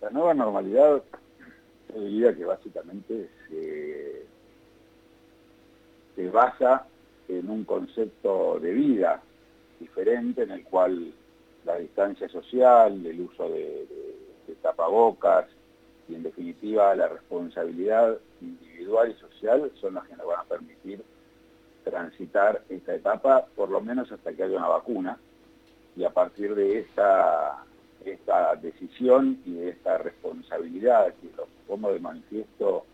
La nueva normalidad, yo diría que básicamente se, se basa en un concepto de vida diferente en el cual la distancia social, el uso de, tapabocas y en definitiva la responsabilidad individual y social son las que nos van a permitir transitar esta etapa por lo menos hasta que haya una vacuna. Y a partir de esta, esta decisión y esta responsabilidad que lo pongo de manifiesto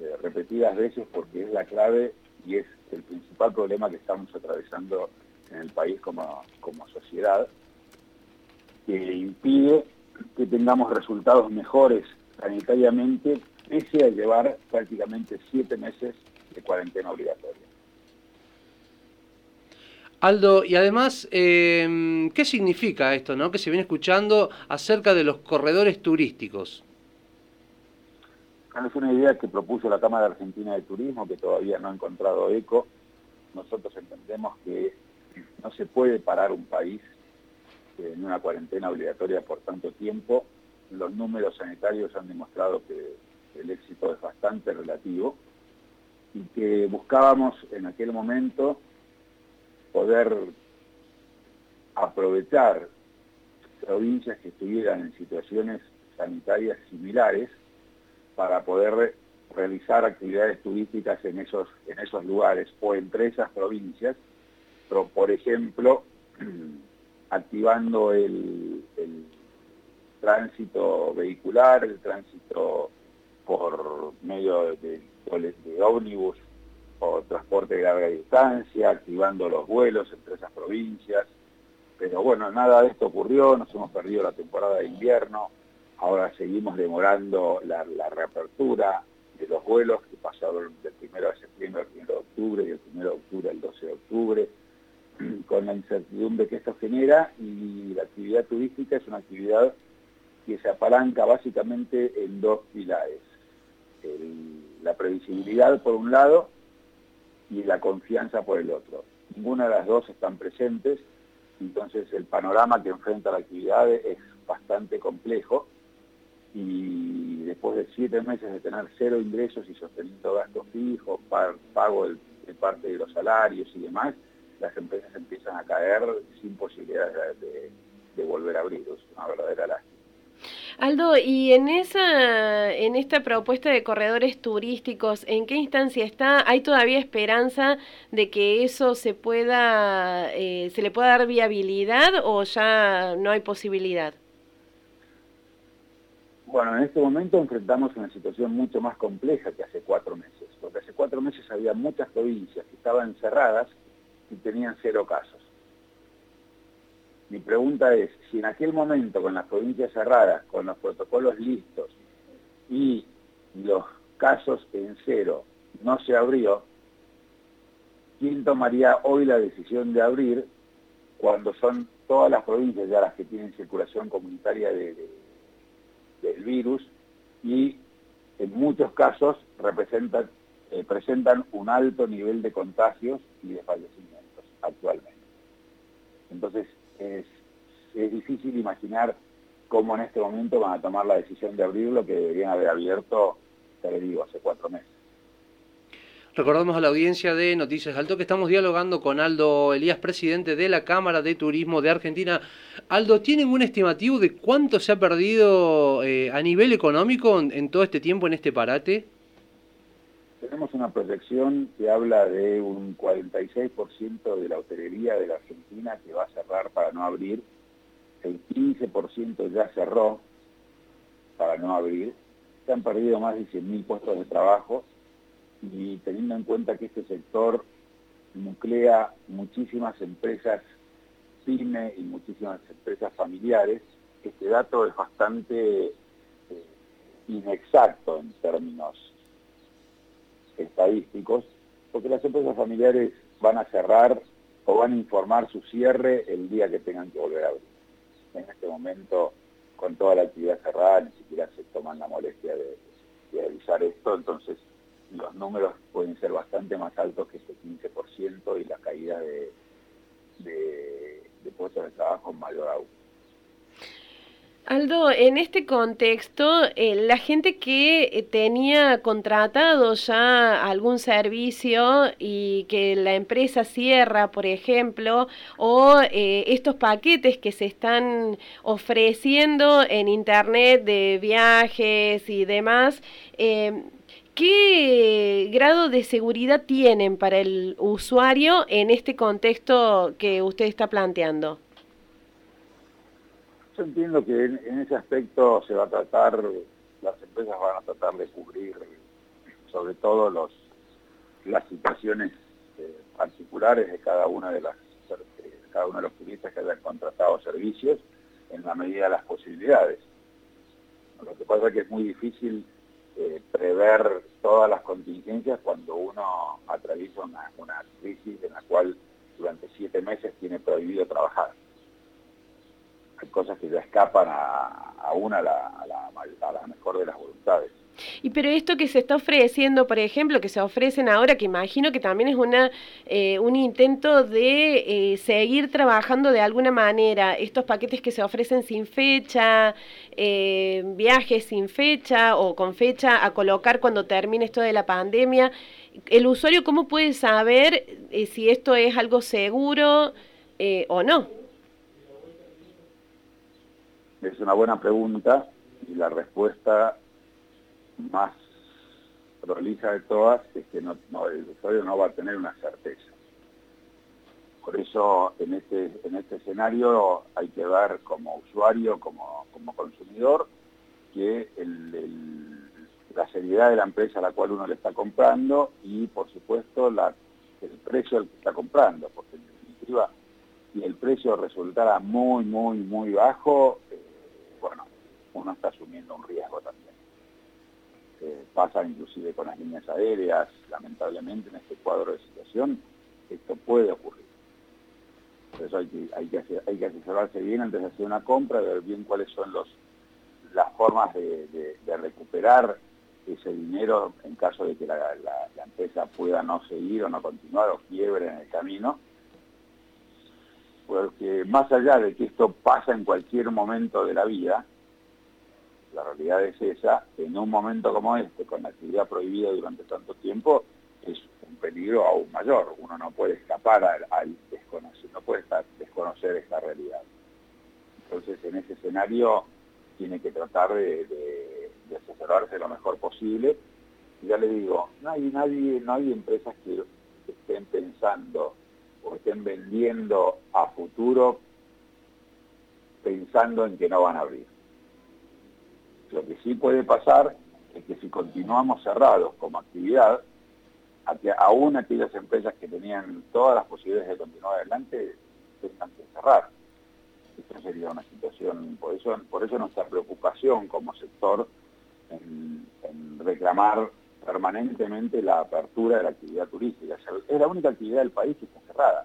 eh, repetidas veces porque es la clave y es el principal problema que estamos atravesando en el país como, como sociedad, que impide que tengamos resultados mejores sanitariamente, pese a llevar prácticamente siete meses de cuarentena obligatoria. Aldo, y además, em, ¿qué significa esto, no? Que se viene escuchando acerca de los corredores turísticos. Es una idea que propuso la Cámara Argentina de Turismo, que todavía no ha encontrado eco. Nosotros entendemos que no se puede parar un país en una cuarentena obligatoria por tanto tiempo. Los números sanitarios han demostrado que el éxito es bastante relativo y que buscábamos en aquel momento poder aprovechar provincias que estuvieran en situaciones sanitarias similares para poder realizar actividades turísticas en esos, en esos lugares o entre esas provincias, pero por ejemplo, activando el, tránsito vehicular, el tránsito por medio de, de ómnibus o transporte de larga distancia, activando los vuelos entre esas provincias. Pero bueno, nada de esto ocurrió, nos hemos perdido la temporada de invierno, ahora seguimos demorando la, reapertura de los vuelos que pasaron del 1 de septiembre al 1 de octubre y del 1 de octubre al 12 de octubre, con la incertidumbre que esto genera y la actividad turística es una actividad que se apalanca básicamente en dos pilares. la previsibilidad por un lado y la confianza por el otro. Ninguna de las dos están presentes, entonces el panorama que enfrenta la actividad es bastante complejo y después de siete meses de tener cero ingresos y sosteniendo gastos fijos, pago de, parte de los salarios y demás, las empresas empiezan a caer sin posibilidades de, de volver a abrir. Es una verdadera lástima. Aldo, y en esa, en esta propuesta de corredores turísticos, ¿en qué instancia está? ¿Hay todavía esperanza de que eso se pueda, eh, se le pueda dar viabilidad o ya no hay posibilidad? Bueno, en este momento enfrentamos una situación mucho más compleja que hace cuatro meses, porque hace cuatro meses había muchas provincias que estaban cerradas y tenían cero casos. Mi pregunta es, si en aquel momento con las provincias cerradas, con los protocolos listos y los casos en cero no se abrió, ¿quién tomaría hoy la decisión de abrir cuando son todas las provincias ya las que tienen circulación comunitaria del virus y en muchos casos representan, eh, presentan un alto nivel de contagios y de fallecimientos actualmente? Entonces, es, difícil imaginar cómo en este momento van a tomar la decisión de abrir lo que deberían haber abierto, te lo digo, hace cuatro meses. Recordamos a la audiencia de Noticias Alto que estamos dialogando con Aldo Elías, presidente de la Cámara de Turismo de Argentina. Aldo, ¿tienen un estimativo de cuánto se ha perdido eh, a nivel económico en todo este tiempo en este parate? Tenemos una proyección que habla de un 46% de la hotelería de la Argentina que va a cerrar para no abrir, el 15% ya cerró para no abrir, se han perdido más de 100.000 puestos de trabajo y teniendo en cuenta que este sector nuclea muchísimas empresas pyme y muchísimas empresas familiares, este dato es bastante eh, inexacto en términos estadísticos, porque las empresas familiares van a cerrar o van a informar su cierre el día que tengan que volver a abrir. En este momento, con toda la actividad cerrada, ni siquiera se toman la molestia de, avisar esto, entonces los números pueden ser bastante más altos que ese 15% y la caída de, de, de puestos de trabajo mayor aún. Aldo, en este contexto, eh, la gente que eh, tenía contratado ya algún servicio y que la empresa cierra, por ejemplo, o eh, estos paquetes que se están ofreciendo en Internet de viajes y demás, ¿qué grado de seguridad tienen para el usuario en este contexto que usted está planteando? Yo entiendo que en, ese aspecto se va a tratar, las empresas van a tratar de cubrir sobre todo los, las situaciones eh, particulares de cada una de las cada uno de los turistas que hayan contratado servicios en la medida de las posibilidades. Lo que pasa es que es muy difícil eh, prever todas las contingencias cuando uno atraviesa una, una crisis en la cual durante siete meses tiene prohibido trabajar cosas que ya escapan a, una a la, a, la, mejor de las voluntades. Y pero esto que se está ofreciendo, por ejemplo, que se ofrecen ahora, que imagino que también es una eh, un intento de eh, seguir trabajando de alguna manera, estos paquetes que se ofrecen sin fecha, eh, viajes sin fecha o con fecha a colocar cuando termine esto de la pandemia, ¿el usuario cómo puede saber si esto es algo seguro o no? Es una buena pregunta y la respuesta más prolija de todas es que no, el usuario no va a tener una certeza. Por eso en este, en este escenario hay que ver como usuario, como, consumidor, que la seriedad de la empresa a la cual uno le está comprando y por supuesto el precio al que está comprando, porque en definitiva si el precio resultara muy, muy, muy bajo, uno está asumiendo un riesgo también. pasa inclusive con las líneas aéreas, lamentablemente en este cuadro de situación, esto puede ocurrir. Por eso hay que, hay que, hay que asesorarse bien antes de hacer una compra, ver bien cuáles son los, las formas de, recuperar ese dinero en caso de que la, empresa pueda no seguir o no continuar o quiebre en el camino. Porque más allá de que esto pasa en cualquier momento de la vida, la realidad es esa, en un momento como este, con la actividad prohibida durante tanto tiempo, es un peligro aún mayor. Uno no puede escapar al, desconocer, no puede estar, desconocer esta realidad. Entonces, en ese escenario, tiene que tratar de, asesorarse lo mejor posible. Ya le digo, no hay, nadie, no hay empresas que estén pensando o estén vendiendo a futuro pensando en que no van a abrir. Lo que sí puede pasar es que si continuamos cerrados como actividad, aún aquellas empresas que tenían todas las posibilidades de continuar adelante tengan que cerrar. Esto sería una situación, por eso, por eso nuestra preocupación como sector en reclamar permanentemente la apertura de la actividad turística. Es la única actividad del país que está cerrada.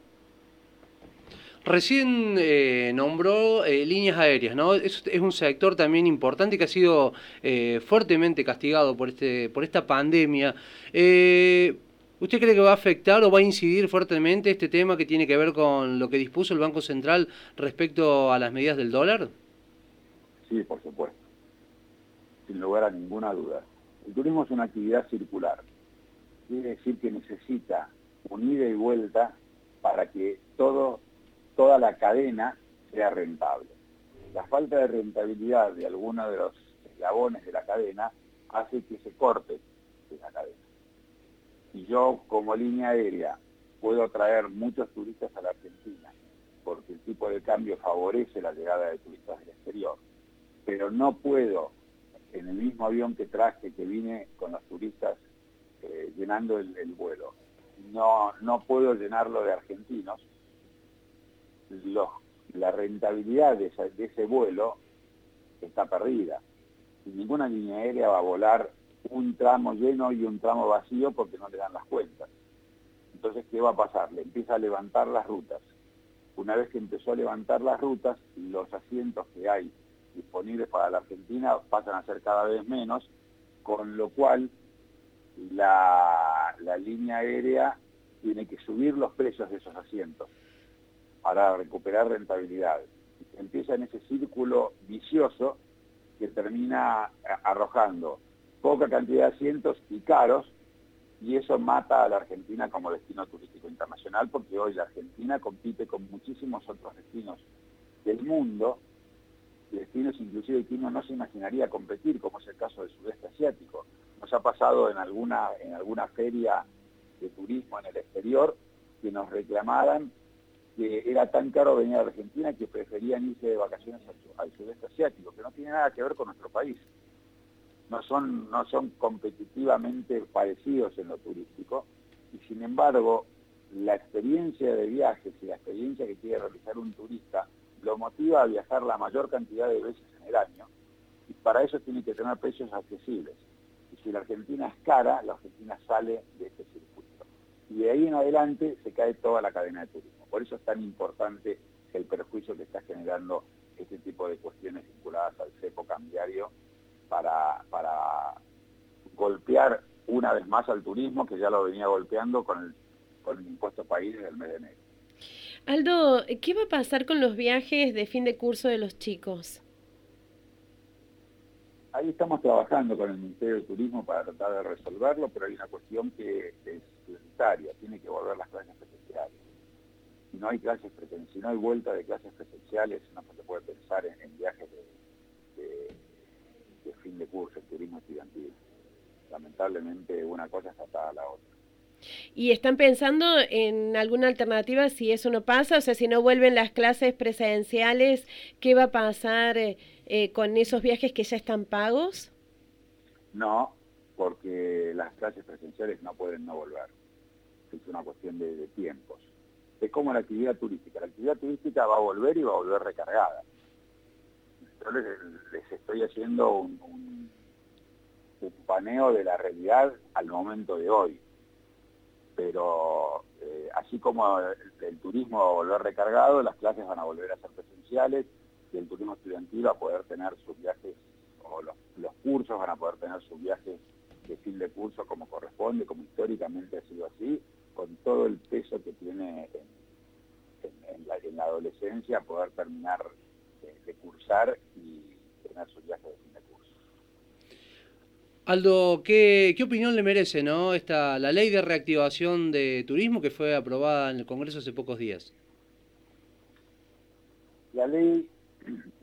Recién eh, nombró eh, líneas aéreas, ¿no? Es, es, un sector también importante que ha sido eh, fuertemente castigado por, este, por esta pandemia. ¿Usted cree que va a afectar o va a incidir fuertemente este tema que tiene que ver con lo que dispuso el Banco Central respecto a las medidas del dólar? Sí, por supuesto. Sin lugar a ninguna duda. El turismo es una actividad circular. Quiere decir que necesita un ida y vuelta para que todo toda la cadena sea rentable. La falta de rentabilidad de alguno de los eslabones de la cadena hace que se corte esa cadena. Si yo como línea aérea puedo traer muchos turistas a la Argentina, porque el tipo de cambio favorece la llegada de turistas del exterior, pero no puedo, en el mismo avión que traje, que vine con los turistas eh, llenando el, el, vuelo, no, no puedo llenarlo de argentinos, la rentabilidad de, ese vuelo está perdida. Ninguna línea aérea va a volar un tramo lleno y un tramo vacío porque no le dan las cuentas. Entonces, ¿qué va a pasar? Le empieza a levantar las rutas. Una vez que empezó a levantar las rutas, los asientos que hay disponibles para la Argentina pasan a ser cada vez menos, con lo cual la línea aérea tiene que subir los precios de esos asientos para recuperar rentabilidad. empieza en ese círculo vicioso que termina arrojando poca cantidad de asientos y caros, y eso mata a la Argentina como destino turístico internacional, porque hoy la Argentina compite con muchísimos otros destinos del mundo, destinos inclusive que uno no se imaginaría competir, como es el caso del sudeste asiático. Nos ha pasado en alguna, en alguna feria de turismo en el exterior que nos reclamaran era tan caro venir a Argentina que preferían irse de vacaciones al, sudeste asiático, que no tiene nada que ver con nuestro país. No son, no son competitivamente parecidos en lo turístico y sin embargo la experiencia de viajes y la experiencia que quiere realizar un turista lo motiva a viajar la mayor cantidad de veces en el año y para eso tiene que tener precios accesibles. Y si la Argentina es cara, la Argentina sale de este circuito. Y de ahí en adelante se cae toda la cadena de turismo. Por eso es tan importante el perjuicio que está generando este tipo de cuestiones vinculadas al cepo cambiario para, para golpear una vez más al turismo, que ya lo venía golpeando con el, con el impuesto país desde el mes de enero. Aldo, ¿qué va a pasar con los viajes de fin de curso de los chicos? Ahí estamos trabajando con el Ministerio de Turismo para tratar de resolverlo, pero hay una cuestión que es prioritaria, tiene que volver las clases presenciales. No hay clases presenciales, si no hay vuelta de clases presenciales, no se puede pensar en, viajes de, de, fin de curso, en turismo estudiantil. Lamentablemente una cosa está atada a la otra. ¿Y están pensando en alguna alternativa si eso no pasa? O sea, si no vuelven las clases presenciales, ¿qué va a pasar eh, eh, con esos viajes que ya están pagos? No, porque las clases presenciales no pueden no volver. Es una cuestión de, tiempos. Es como la actividad turística. La actividad turística va a volver y va a volver recargada. Yo les, estoy haciendo un, un paneo de la realidad al momento de hoy pero eh, así como el, turismo va a volver recargado, las clases van a volver a ser presenciales y el turismo estudiantil va a poder tener sus viajes, o los, cursos van a poder tener sus viajes de fin de curso como corresponde, como históricamente ha sido así, con todo el peso que tiene en, la, adolescencia poder terminar de cursar y tener sus viajes de fin de curso. Aldo, ¿qué, opinión le merece ¿no? Esta, la ley de reactivación de turismo que fue aprobada en el Congreso hace pocos días? La ley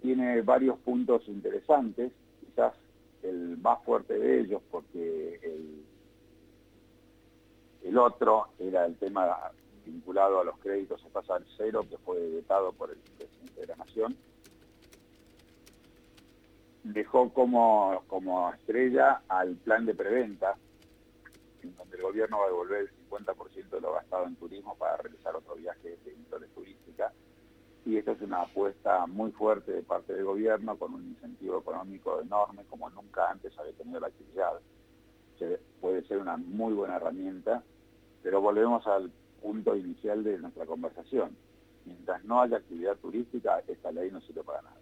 tiene varios puntos interesantes, quizás el más fuerte de ellos porque el, el otro era el tema vinculado a los créditos a tasa cero que fue vetado por el presidente de la Nación dejó como, como estrella al plan de preventa, en donde el gobierno va a devolver el 50% de lo gastado en turismo para realizar otro viaje de índole turística. Y esta es una apuesta muy fuerte de parte del gobierno con un incentivo económico enorme como nunca antes había tenido la actividad. puede ser una muy buena herramienta, pero volvemos al punto inicial de nuestra conversación. Mientras no haya actividad turística, esta ley no sirve para nada.